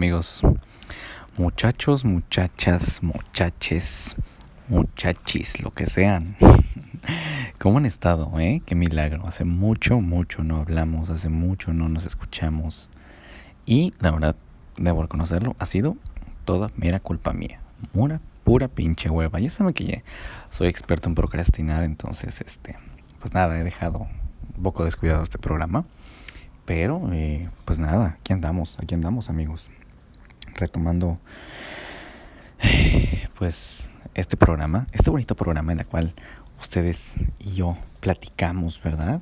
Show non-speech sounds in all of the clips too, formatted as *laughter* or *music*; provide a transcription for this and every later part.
amigos? Muchachos, muchachas, muchaches, muchachis, lo que sean. *laughs* ¿Cómo han estado, eh? Qué milagro. Hace mucho, mucho no hablamos, hace mucho no nos escuchamos. Y la verdad, debo reconocerlo, ha sido toda mera culpa mía. Una pura pinche hueva. Ya saben que ya soy experto en procrastinar, entonces, este, pues nada, he dejado un poco descuidado este programa. Pero, eh, pues nada, aquí andamos, aquí andamos amigos. Retomando, *sighs* pues, este programa, este bonito programa en el cual ustedes y yo platicamos, ¿verdad?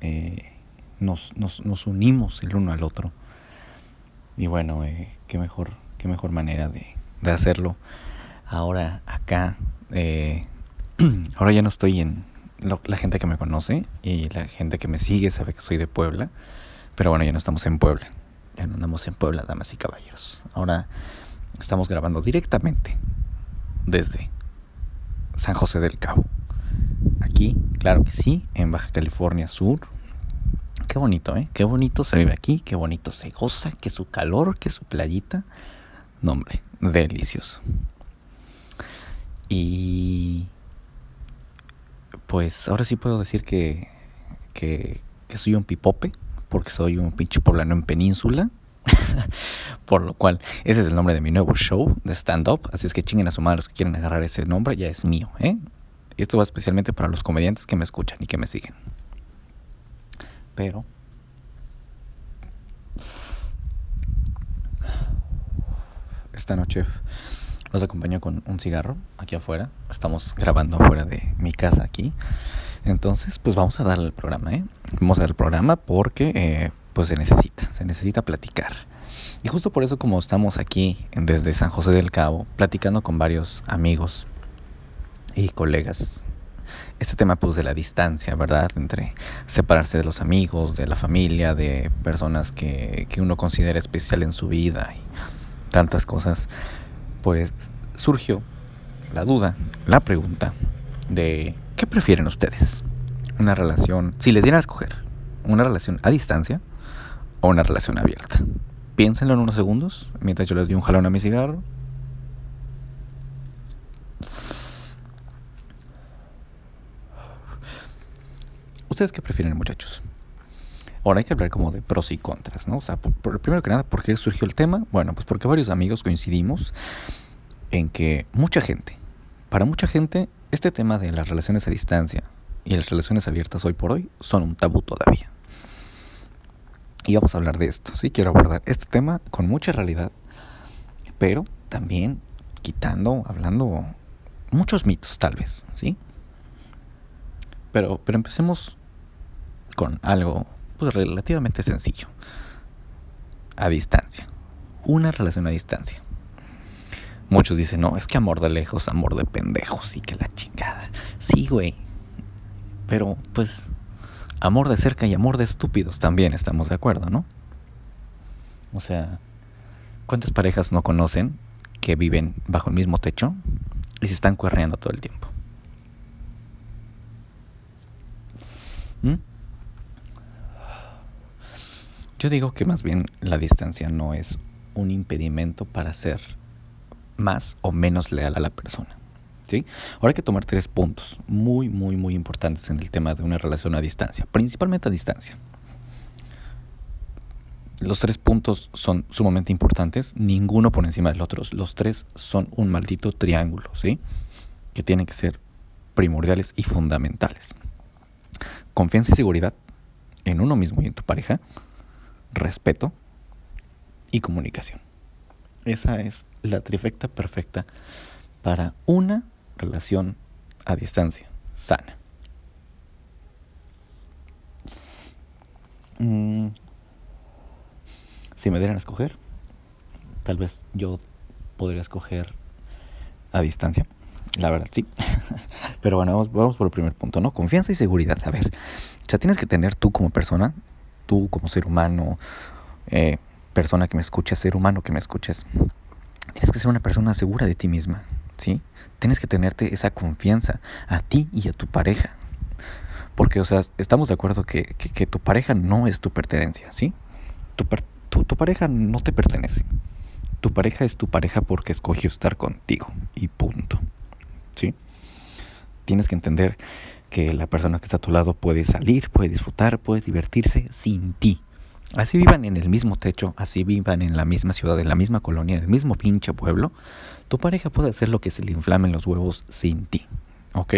Eh, nos, nos, nos, unimos el uno al otro. Y bueno, eh, qué mejor, qué mejor manera de, de hacerlo. Ahora acá, *clears throat* ahora ya no estoy en, la gente que me conoce y la gente que me sigue sabe que soy de Puebla. Pero bueno, ya no estamos en Puebla. Ya andamos en Puebla, damas y caballeros. Ahora estamos grabando directamente desde San José del Cabo. Aquí, claro que sí, en Baja California Sur. Qué bonito, ¿eh? Qué bonito se vive aquí, qué bonito se goza, que su calor, que su playita. No, hombre, delicioso. Y pues ahora sí puedo decir que, que, soy un pipope, porque soy un pinche poblano en península. *laughs* Por lo cual, ese es el nombre de mi nuevo show de stand-up. Así es que chinguen a su madre los que quieren agarrar ese nombre, ya es mío, ¿eh? Y esto va especialmente para los comediantes que me escuchan y que me siguen. Pero. Esta noche los acompaño con un cigarro aquí afuera. Estamos grabando afuera de mi casa aquí. Entonces, pues vamos a darle el programa, ¿eh? Vamos a dar el programa porque, eh, pues se necesita, se necesita platicar. Y justo por eso, como estamos aquí desde San José del Cabo, platicando con varios amigos y colegas, este tema, pues de la distancia, ¿verdad? Entre separarse de los amigos, de la familia, de personas que, que uno considera especial en su vida y tantas cosas pues surgió la duda, la pregunta de ¿qué prefieren ustedes? Una relación, si les dieran a escoger, una relación a distancia o una relación abierta. Piénsenlo en unos segundos mientras yo les doy un jalón a mi cigarro. ¿Ustedes qué prefieren, muchachos? Ahora hay que hablar como de pros y contras, ¿no? O sea, por, primero que nada, ¿por qué surgió el tema? Bueno, pues porque varios amigos coincidimos en que mucha gente, para mucha gente, este tema de las relaciones a distancia y las relaciones abiertas hoy por hoy son un tabú todavía. Y vamos a hablar de esto, sí, quiero abordar este tema con mucha realidad, pero también quitando, hablando muchos mitos tal vez, ¿sí? Pero, pero empecemos con algo pues relativamente sencillo. A distancia. Una relación a distancia. Muchos dicen, no, es que amor de lejos, amor de pendejos y que la chingada. Sí, güey. Pero, pues, amor de cerca y amor de estúpidos también estamos de acuerdo, ¿no? O sea, ¿cuántas parejas no conocen que viven bajo el mismo techo y se están corriendo todo el tiempo? ¿Mm? Yo digo que más bien la distancia no es un impedimento para ser más o menos leal a la persona. ¿sí? Ahora hay que tomar tres puntos muy, muy, muy importantes en el tema de una relación a distancia, principalmente a distancia. Los tres puntos son sumamente importantes, ninguno por encima del otro. Los tres son un maldito triángulo, ¿sí? Que tienen que ser primordiales y fundamentales. Confianza y seguridad en uno mismo y en tu pareja respeto y comunicación. Esa es la trifecta perfecta para una relación a distancia sana. Mm, si me dieran a escoger, tal vez yo podría escoger a distancia. La verdad, sí. *laughs* Pero bueno, vamos, vamos, por el primer punto, ¿no? Confianza y seguridad. A ver, o sea, tienes que tener tú como persona tú como ser humano, eh, persona que me escuchas, ser humano que me escuchas, tienes que ser una persona segura de ti misma, ¿sí? Tienes que tenerte esa confianza a ti y a tu pareja. Porque, o sea, estamos de acuerdo que, tu pareja no es tu pertenencia, ¿sí? Tu, tu, tu pareja no te pertenece. Tu pareja es tu pareja porque escogió estar contigo y punto. ¿Sí? Tienes que entender que la persona que está a tu lado puede salir, puede disfrutar, puede divertirse sin ti. Así vivan en el mismo techo, así vivan en la misma ciudad, en la misma colonia, en el mismo pinche pueblo, tu pareja puede hacer lo que se le inflamen los huevos sin ti. ¿Ok?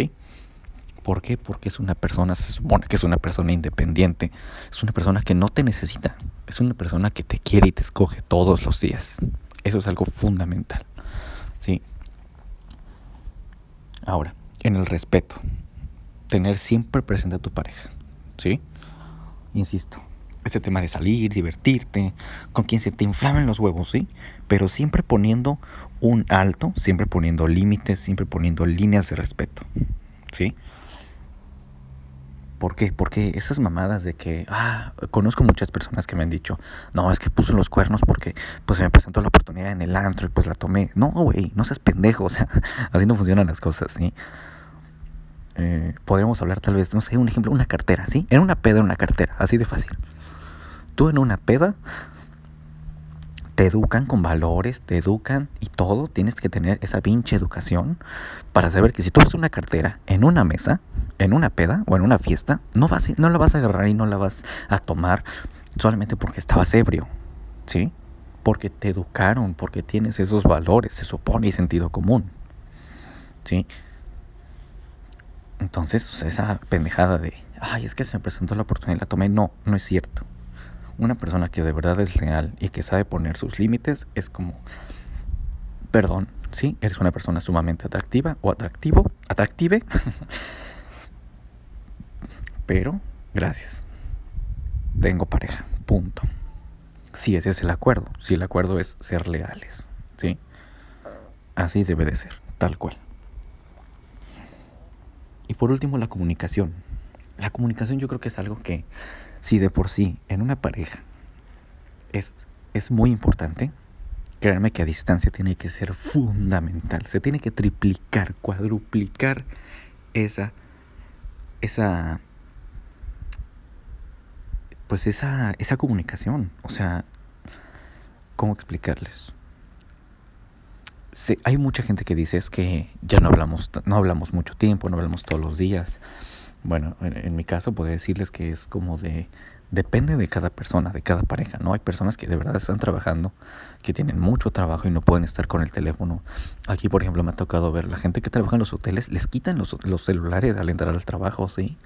¿Por qué? Porque es una persona, se supone que es una persona independiente, es una persona que no te necesita, es una persona que te quiere y te escoge todos los días. Eso es algo fundamental. ¿Sí? Ahora, en el respeto, tener siempre presente a tu pareja. ¿Sí? Insisto, este tema de salir, divertirte, con quien se te inflamen los huevos, ¿sí? Pero siempre poniendo un alto, siempre poniendo límites, siempre poniendo líneas de respeto, ¿sí? ¿Por qué? Porque esas mamadas de que, ah, conozco muchas personas que me han dicho, no, es que puso los cuernos porque pues se me presentó la oportunidad en el antro y pues la tomé. No, güey, no seas pendejo, *laughs* o sea, así no funcionan las cosas, ¿sí? Eh, podríamos hablar tal vez, no sé, un ejemplo, una cartera, ¿sí? En una peda, una cartera, así de fácil. Tú en una peda te educan con valores, te educan y todo, tienes que tener esa pinche educación para saber que si tú ves una cartera en una mesa, en una peda o en una fiesta, no, vas, no la vas a agarrar y no la vas a tomar solamente porque estabas ebrio, ¿sí? Porque te educaron, porque tienes esos valores, se supone, y sentido común, ¿sí? Entonces, esa pendejada de, ay, es que se me presentó la oportunidad y la tomé, no, no es cierto. Una persona que de verdad es real y que sabe poner sus límites es como, perdón, sí, eres una persona sumamente atractiva o atractivo, atractive, *laughs* pero gracias, tengo pareja, punto. Si ese es el acuerdo, si el acuerdo es ser leales, ¿sí? Así debe de ser, tal cual. Y por último, la comunicación. La comunicación yo creo que es algo que, si de por sí en una pareja es, es muy importante, créanme que a distancia tiene que ser fundamental. Se tiene que triplicar, cuadruplicar esa, esa, pues esa, esa comunicación. O sea, ¿cómo explicarles? hay mucha gente que dice es que ya no hablamos, no hablamos mucho tiempo, no hablamos todos los días. Bueno, en, mi caso puedo decirles que es como de, depende de cada persona, de cada pareja, ¿no? Hay personas que de verdad están trabajando, que tienen mucho trabajo y no pueden estar con el teléfono. Aquí, por ejemplo, me ha tocado ver la gente que trabaja en los hoteles, les quitan los, los celulares al entrar al trabajo, ¿sí?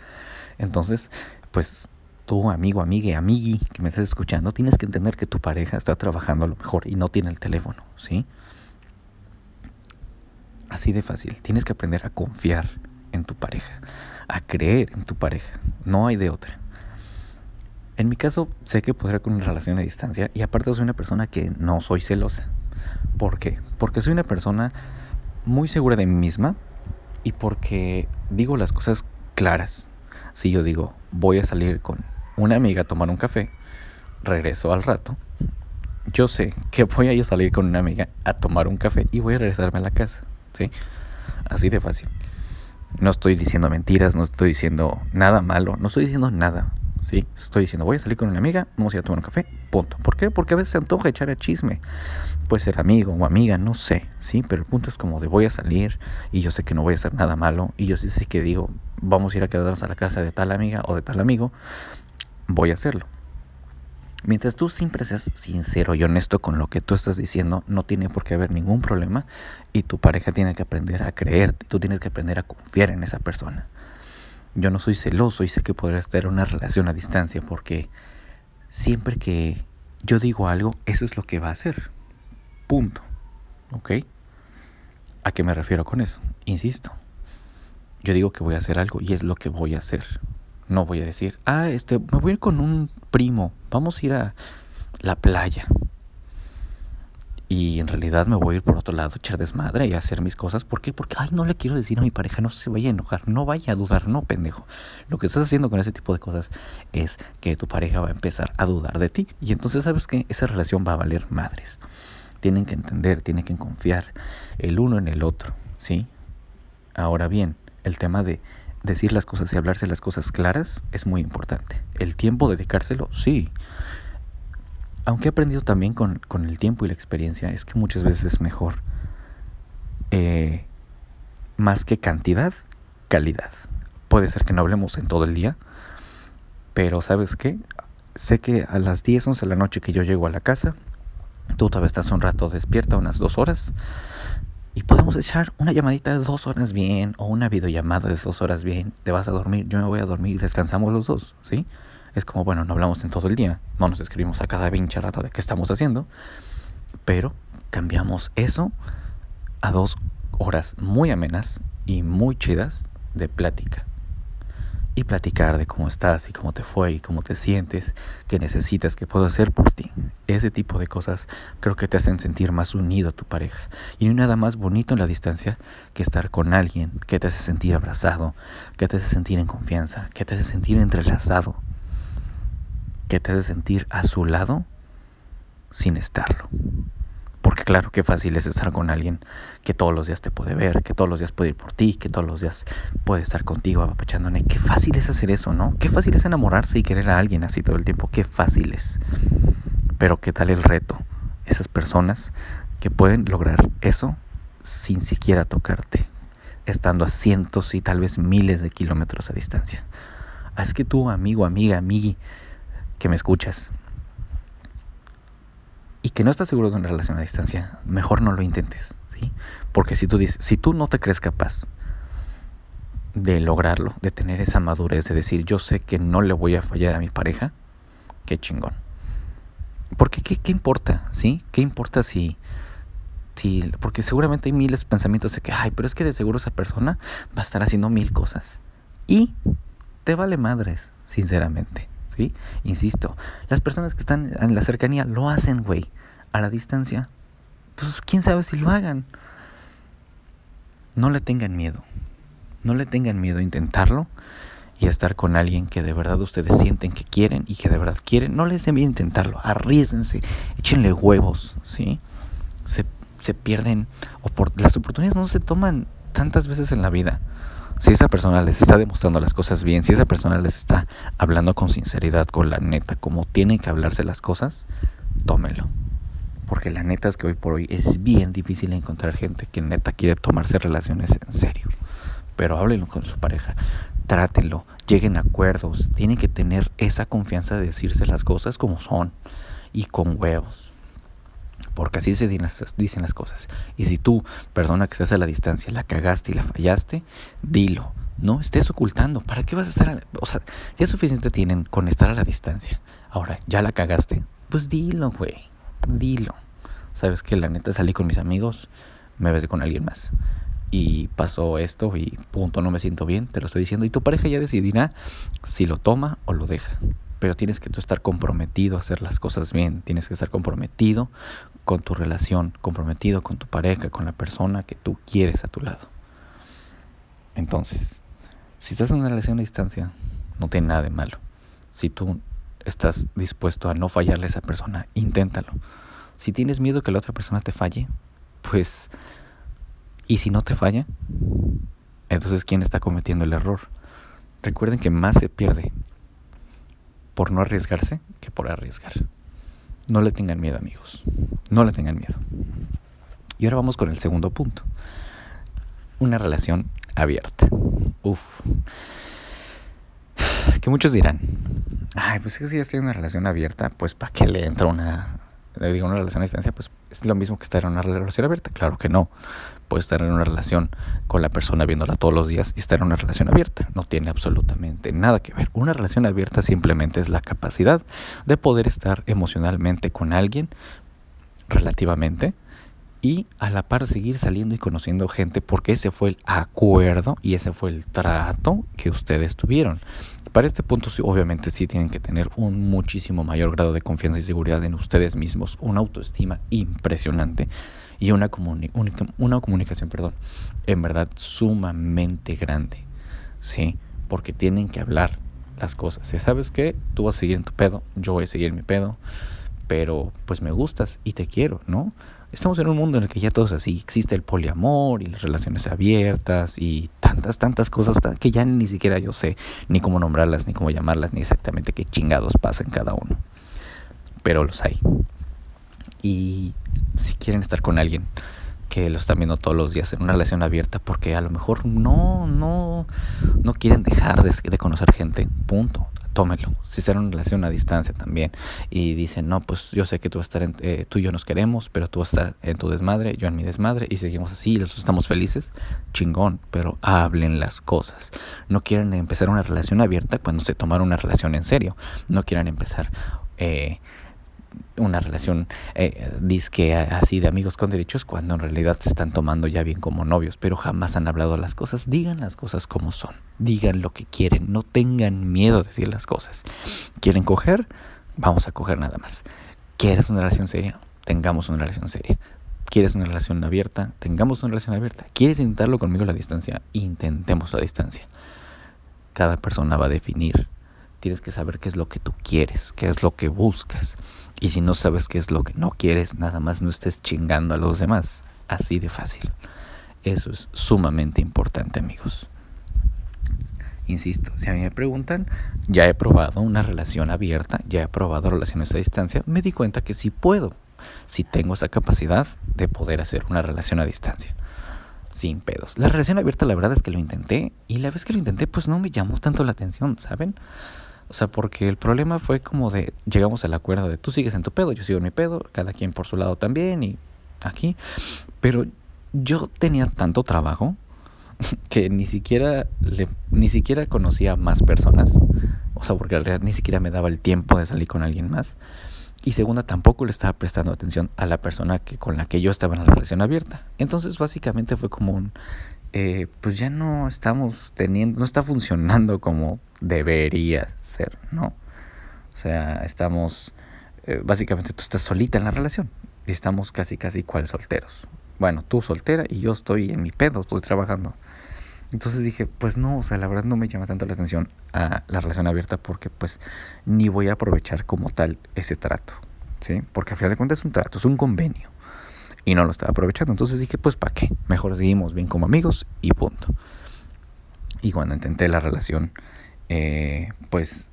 Entonces, pues tú, amigo, amigue, amigui, que me estás escuchando, tienes que entender que tu pareja está trabajando a lo mejor y no tiene el teléfono, ¿sí? Así de fácil. Tienes que aprender a confiar en tu pareja, a creer en tu pareja. No hay de otra. En mi caso, sé que podré con una relación a distancia y aparte soy una persona que no soy celosa. ¿Por qué? Porque soy una persona muy segura de mí misma y porque digo las cosas claras. Si yo digo, voy a salir con una amiga a tomar un café, regreso al rato, yo sé que voy a salir con una amiga a tomar un café y voy a regresarme a la casa. ¿sí? Así de fácil. No estoy diciendo mentiras, no estoy diciendo nada malo, no estoy diciendo nada, ¿sí? Estoy diciendo, voy a salir con una amiga, vamos a ir a tomar un café, punto. ¿Por qué? Porque a veces se antoja echar a chisme. Puede ser amigo o amiga, no sé, ¿sí? Pero el punto es como de voy a salir y yo sé que no voy a hacer nada malo y yo sí, sí que digo, vamos a ir a quedarnos a la casa de tal amiga o de tal amigo, voy a hacerlo. Mientras tú siempre seas sincero y honesto con lo que tú estás diciendo, no tiene por qué haber ningún problema y tu pareja tiene que aprender a creerte, tú tienes que aprender a confiar en esa persona. Yo no soy celoso y sé que podrás tener una relación a distancia porque siempre que yo digo algo, eso es lo que va a hacer. Punto. ¿Ok? ¿A qué me refiero con eso? Insisto. Yo digo que voy a hacer algo y es lo que voy a hacer. No voy a decir, ah, este, me voy a ir con un primo, vamos a ir a la playa. Y en realidad me voy a ir por otro lado, echar desmadre y hacer mis cosas. ¿Por qué? Porque, ay, no le quiero decir a mi pareja, no se vaya a enojar, no vaya a dudar, no, pendejo. Lo que estás haciendo con ese tipo de cosas es que tu pareja va a empezar a dudar de ti. Y entonces sabes que esa relación va a valer madres. Tienen que entender, tienen que confiar el uno en el otro, ¿sí? Ahora bien, el tema de decir las cosas y hablarse las cosas claras es muy importante. El tiempo dedicárselo, sí. aunque he aprendido también con, con, el tiempo y la experiencia, es que muchas veces es mejor, eh, más que cantidad, calidad. Puede ser que no hablemos en todo el día, pero ¿sabes qué? Sé que a las 10, 11 de la noche que yo llego a la casa, tú todavía estás un rato despierta, unas dos horas, y podemos echar una llamadita de dos horas bien, o una videollamada de dos horas bien, te vas a dormir, yo me voy a dormir, descansamos los dos, ¿sí? Es como, bueno, no hablamos en todo el día, no nos escribimos a cada pinche rato de qué estamos haciendo, pero cambiamos eso a dos horas muy amenas y muy chidas de plática y platicar de cómo estás y cómo te fue y cómo te sientes, qué necesitas, qué puedo hacer por ti. Ese tipo de cosas creo que te hacen sentir más unido a tu pareja. Y no hay nada más bonito en la distancia que estar con alguien que te hace sentir abrazado, que te hace sentir en confianza, que te hace sentir entrelazado, que te hace sentir a su lado sin estarlo. Porque claro, qué fácil es estar con alguien que todos los días te puede ver, que todos los días puede ir por ti, que todos los días puede estar contigo apapachándole. Qué fácil es hacer eso, ¿no? Qué fácil es enamorarse y querer a alguien así todo el tiempo. Qué fácil es. Pero qué tal el reto. Esas personas que pueden lograr eso sin siquiera tocarte, estando a cientos y tal vez miles de kilómetros a distancia. Es que tú, amigo, amiga, amigui, que me escuchas, y que no estás seguro de una relación a distancia, mejor no lo intentes, ¿sí? Porque si tú dices, si tú no te crees capaz de lograrlo, de tener esa madurez, de decir, yo sé que no le voy a fallar a mi pareja, qué chingón. Porque qué, qué importa, ¿sí? ¿Qué importa si, si, porque seguramente hay miles de pensamientos de que, ay, pero es que de seguro esa persona va a estar haciendo mil cosas. Y te vale madres, sinceramente. Insisto, las personas que están en la cercanía lo hacen, güey. A la distancia, pues quién sabe si lo hagan. No le tengan miedo. No le tengan miedo a intentarlo y a estar con alguien que de verdad ustedes sienten que quieren y que de verdad quieren. No les den miedo intentarlo. Arriesguense, échenle huevos, ¿sí? Se, se pierden. Las oportunidades no se toman tantas veces en la vida si esa persona les está demostrando las cosas bien, si esa persona les está hablando con sinceridad, con la neta, como tienen que hablarse las cosas, tómelo. Porque la neta es que hoy por hoy es bien difícil encontrar gente que neta quiere tomarse relaciones en serio. Pero háblenlo con su pareja, trátenlo, lleguen a acuerdos, tienen que tener esa confianza de decirse las cosas como son y con huevos porque así se dicen las cosas. Y si tú, persona que estás a la distancia, la cagaste y la fallaste, dilo. No estés ocultando. ¿Para qué vas a estar? o sea, ya suficiente tienen con estar a la distancia. Ahora, ya la cagaste. Pues dilo, güey. Dilo. Sabes que la neta salí con mis amigos, me besé con alguien más. Y pasó esto y punto, no me siento bien, te lo estoy diciendo. Y tu pareja ya decidirá si lo toma o lo deja pero tienes que estar comprometido a hacer las cosas bien, tienes que estar comprometido con tu relación, comprometido con tu pareja, con la persona que tú quieres a tu lado. Entonces, si estás en una relación a distancia, no tiene nada de malo. Si tú estás dispuesto a no fallarle a esa persona, inténtalo. Si tienes miedo que la otra persona te falle, pues, ¿y si no te falla? Entonces, ¿quién está cometiendo el error? Recuerden que más se pierde por no arriesgarse que por arriesgar. No le tengan miedo, amigos. No le tengan miedo. Y ahora vamos con el segundo punto. Una relación abierta. Uf. Que muchos dirán, ay, pues si ya estoy en una relación abierta, pues ¿para qué le entra una, digo, una relación a distancia? Pues es lo mismo que estar en una relación abierta. Claro que no. Puedes estar en una relación con la persona viéndola todos los días y estar en una relación abierta. No tiene absolutamente nada que ver. Una relación abierta simplemente es la capacidad de poder estar emocionalmente con alguien relativamente y a la par seguir saliendo y conociendo gente porque ese fue el acuerdo y ese fue el trato que ustedes tuvieron. Para este punto obviamente sí tienen que tener un muchísimo mayor grado de confianza y seguridad en ustedes mismos, una autoestima impresionante y una, una comunicación, perdón, en verdad sumamente grande, ¿sí? Porque tienen que hablar las cosas. ¿Sabes qué? Tú vas a seguir en tu pedo, yo voy a seguir en mi pedo, pero pues me gustas y te quiero, ¿no? Estamos en un mundo en el que ya todo así, existe el poliamor y las relaciones abiertas y tantas, tantas cosas que ya ni siquiera yo sé ni cómo nombrarlas, ni cómo llamarlas, ni exactamente qué chingados pasa en cada uno. pero los hay. Y si quieren estar con alguien que lo están viendo todos los días en una relación abierta porque a lo mejor no, no, no quieren dejar de, conocer gente, punto tómelo. Si será una relación a distancia también y dicen, no, pues yo sé que tú vas a estar en, eh, tú y yo nos queremos, pero tú vas a estar en tu desmadre, yo en mi desmadre y seguimos así, los estamos felices, chingón, pero hablen las cosas. No quieren empezar una relación abierta cuando se tomaron una relación en serio. No quieren empezar eh, una relación eh, disque así de amigos con derechos cuando en realidad se están tomando ya bien como novios, pero jamás han hablado las cosas. Digan las cosas como son, digan lo que quieren, no tengan miedo de decir las cosas. ¿Quieren coger? Vamos a coger nada más. ¿Quieres una relación seria? Tengamos una relación seria. ¿Quieres una relación abierta? Tengamos una relación abierta. ¿Quieres intentarlo conmigo a la distancia? Intentemos la distancia. Cada persona va a definir. Tienes que saber qué es lo que tú quieres, qué es lo que buscas. Y si no sabes qué es lo que no quieres, nada más no estés chingando a los demás. Así de fácil. Eso es sumamente importante, amigos. Insisto, si a mí me preguntan, ya he probado una relación abierta, ya he probado relaciones a distancia, me di cuenta que sí puedo, si tengo esa capacidad de poder hacer una relación a distancia. Sin pedos. La relación abierta, la verdad es que lo intenté, y la vez que lo intenté, pues no me llamó tanto la atención, ¿saben? O sea, porque el problema fue como de, llegamos al acuerdo de tú sigues en tu pedo, yo sigo en mi pedo, cada quien por su lado también y aquí. Pero yo tenía tanto trabajo *laughs* que ni siquiera, le, ni siquiera conocía más personas. O sea, porque en realidad ni siquiera me daba el tiempo de salir con alguien más. Y segunda, tampoco le estaba prestando atención a la persona que, con la que yo estaba en la relación abierta. Entonces, básicamente fue como un, eh, pues ya no estamos teniendo, no está funcionando como debería ser, ¿no? O sea, estamos, eh, básicamente tú estás solita en la relación y estamos casi, casi cual solteros. Bueno, tú soltera y yo estoy en mi pedo, estoy trabajando. Entonces dije, pues no, o sea, la verdad no me llama tanto la atención a la relación abierta porque pues ni voy a aprovechar como tal ese trato, ¿sí? Porque al final de cuentas es un trato, es un convenio y no lo estaba aprovechando. Entonces dije, pues ¿para qué? Mejor seguimos bien como amigos y punto. Y cuando intenté la relación, eh, pues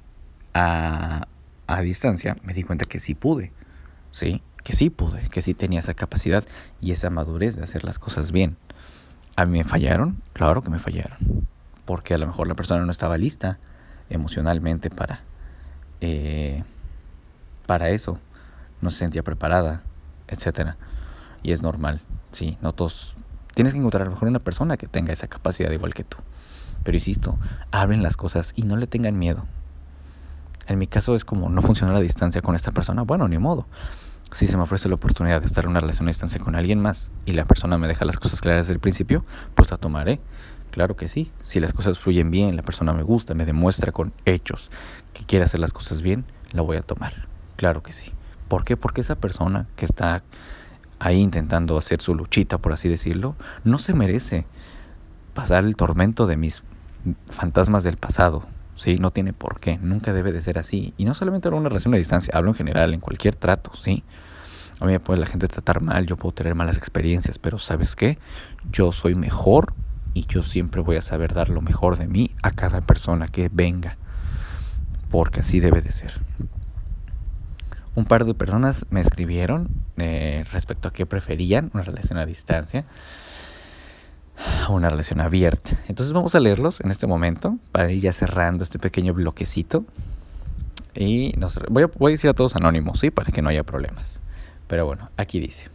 a, a distancia, me di cuenta que sí pude, ¿sí? Que sí pude, que sí tenía esa capacidad y esa madurez de hacer las cosas bien. ¿A mí me fallaron? Claro que me fallaron. Porque a lo mejor la persona no estaba lista emocionalmente para, eh, para eso. No se sentía preparada, etcétera y es normal, sí, no todos. Tienes que encontrar a lo mejor una persona que tenga esa capacidad igual que tú. Pero insisto, abren las cosas y no le tengan miedo. En mi caso es como no funciona la distancia con esta persona, bueno, ni modo. Si se me ofrece la oportunidad de estar en una relación a distancia con alguien más y la persona me deja las cosas claras desde el principio, pues la tomaré. Claro que sí. Si las cosas fluyen bien, la persona me gusta, me demuestra con hechos que quiere hacer las cosas bien, la voy a tomar. Claro que sí. ¿Por qué? Porque esa persona que está ahí intentando hacer su luchita, por así decirlo, no se merece pasar el tormento de mis fantasmas del pasado. ¿sí? No tiene por qué, nunca debe de ser así. Y no solamente en una relación a distancia, hablo en general, en cualquier trato, ¿sí? A mí me puede la gente tratar mal, yo puedo tener malas experiencias, pero ¿sabes qué? Yo soy mejor y yo siempre voy a saber dar lo mejor de mí a cada persona que venga, porque así debe de ser un par de personas me escribieron eh, respecto a qué preferían, una relación a distancia o una relación abierta. Entonces vamos a leerlos en este momento para ir ya cerrando este pequeño bloquecito. Y nos, voy, a, decir a todos anónimos, ¿sí? Para que no haya problemas. Pero bueno, aquí dice.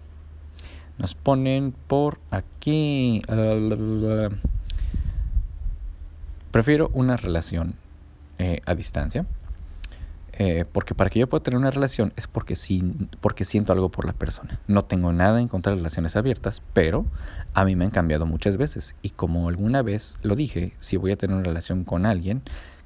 Nos ponen por aquí. Prefiero una relación eh, a distancia eh, porque para que yo pueda tener una relación es porque, porque siento algo por la persona. No tengo nada en contra de relaciones abiertas, pero a mí me han cambiado muchas veces. Y como alguna vez lo dije, si voy a tener una relación con alguien,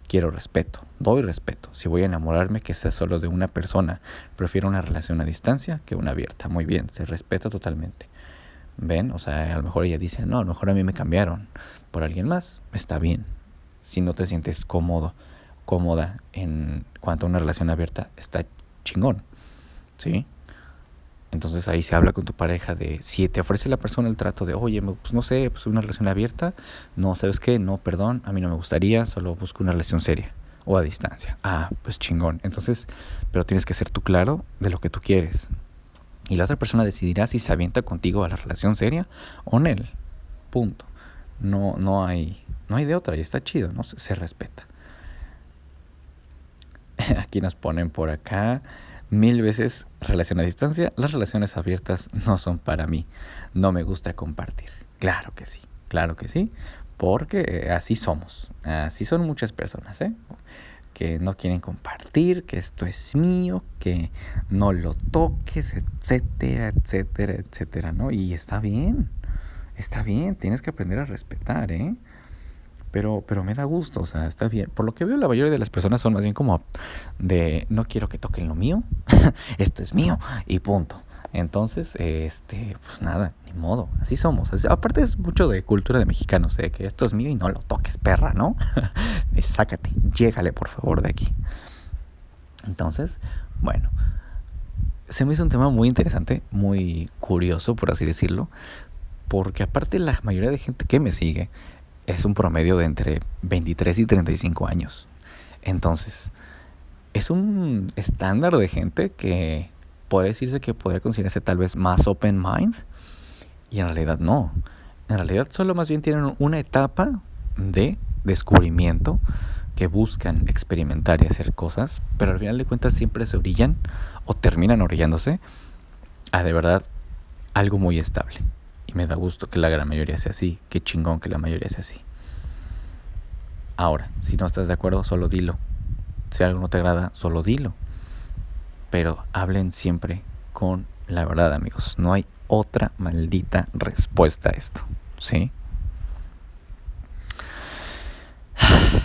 quiero respeto, doy respeto. Si voy a enamorarme, que sea solo de una persona. Prefiero una relación a distancia que una abierta. Muy bien, se respeta totalmente. ¿Ven? O sea, a lo mejor ella dice, no, a lo mejor a mí me cambiaron por alguien más. Está bien. Si no te sientes cómodo cómoda en cuanto a una relación abierta, está chingón. ¿Sí? Entonces ahí se habla con tu pareja de si te ofrece la persona el trato de, oye, pues no sé, pues una relación abierta, no, ¿sabes qué? No, perdón, a mí no me gustaría, solo busco una relación seria. o a distancia. Ah, pues chingón. Entonces, pero tienes que ser tú claro de lo que tú quieres. Y la otra persona decidirá si se avienta contigo a la relación seria o no. Punto. No, no hay, no hay de otra y está chido, ¿no? Se, se respeta. *laughs* Aquí nos ponen por acá mil veces relación a distancia. Las relaciones abiertas no son para mí. No me gusta compartir. Claro que sí, claro que sí. Porque eh, así somos. Así son muchas personas, ¿eh? Que no quieren compartir, que esto es mío, que no lo toques, etcétera, etcétera, etcétera, ¿no? Y está bien. Está bien, tienes que aprender a respetar, ¿eh? Pero, pero me da gusto, o sea, está bien. Por lo que veo, la mayoría de las personas son más bien como de no quiero que toquen lo mío, *laughs* esto es mío y punto. Entonces, este, pues nada, ni modo, así somos. aparte es mucho de cultura de mexicanos, de que esto es mío y no lo toques, perra, ¿no? *laughs* Sácate, llégale por favor de aquí. Entonces, bueno, se me hizo un tema muy interesante, muy curioso, por así decirlo, porque aparte la mayoría de gente que me sigue es un promedio de entre 23 y 35 años. Entonces, es un estándar de gente que puede decirse que podría considerarse tal vez más open mind y en realidad no. En realidad solo más bien tienen una etapa de descubrimiento que buscan experimentar y hacer cosas, pero al final de cuentas siempre se orillan o terminan orillándose a de verdad algo muy estable. Y me da gusto que la gran mayoría sea así. Qué chingón que la mayoría sea así. Ahora, si no estás de acuerdo, solo dilo. Si algo no te agrada, solo dilo. Pero hablen siempre con la verdad, amigos. No hay otra maldita respuesta a esto. ¿Sí? *sighs*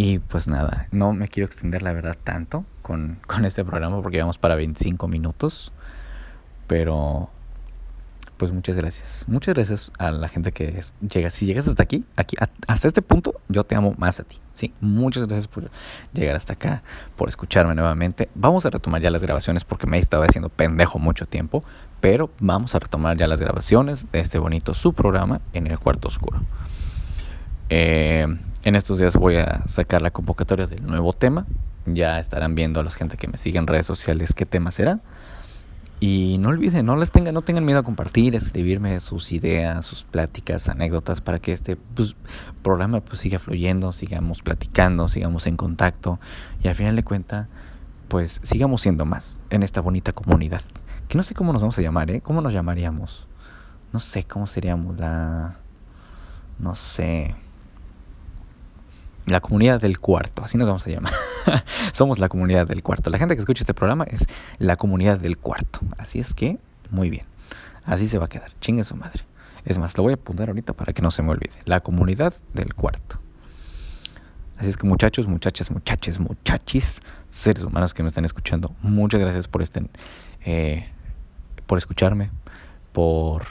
Y pues nada, no me quiero extender la verdad tanto con, con este programa porque vamos para 25 minutos. Pero pues muchas gracias. Muchas gracias a la gente que llega. Si llegas hasta aquí, aquí hasta este punto, yo te amo más a ti. Sí, muchas gracias por llegar hasta acá, por escucharme nuevamente. Vamos a retomar ya las grabaciones porque me he estado haciendo pendejo mucho tiempo, pero vamos a retomar ya las grabaciones de este bonito su programa en el cuarto oscuro. Eh, en estos días voy a sacar la convocatoria del nuevo tema. Ya estarán viendo a la gente que me sigue en redes sociales qué tema será. Y no olviden, no les tengan, no tengan miedo a compartir, escribirme sus ideas, sus pláticas, anécdotas para que este pues, programa pues siga fluyendo, sigamos platicando, sigamos en contacto y al final de cuenta pues sigamos siendo más en esta bonita comunidad. Que no sé cómo nos vamos a llamar, ¿eh? ¿Cómo nos llamaríamos? No sé cómo seríamos la no sé la comunidad del cuarto, así nos vamos a llamar. *laughs* Somos la comunidad del cuarto. La gente que escucha este programa es la comunidad del cuarto. Así es que, muy bien. Así se va a quedar. Chingue su madre. Es más, lo voy a apuntar ahorita para que no se me olvide. La comunidad del cuarto. Así es que muchachos, muchachas, muchaches, muchachis, seres humanos que me están escuchando, muchas gracias por este, eh, por escucharme, por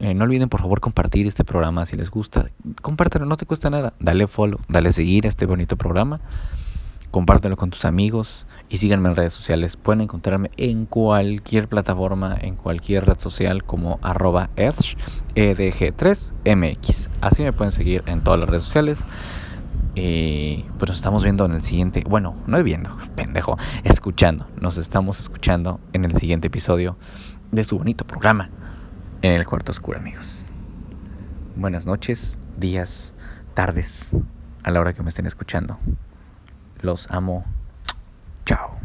eh, no olviden por favor compartir este programa si les gusta. Compártelo, no te cuesta nada. Dale follow, dale seguir a este bonito programa. Compártelo con tus amigos y síganme en redes sociales. Pueden encontrarme en cualquier plataforma, en cualquier red social como arroba edg3mx. Así me pueden seguir en todas las redes sociales. Y pues nos estamos viendo en el siguiente, bueno, no viendo, pendejo, escuchando. Nos estamos escuchando en el siguiente episodio de su bonito programa en el cuarto oscuro, amigos. Buenas noches, días, tardes, a la hora que me estén escuchando. Los amo. Chao.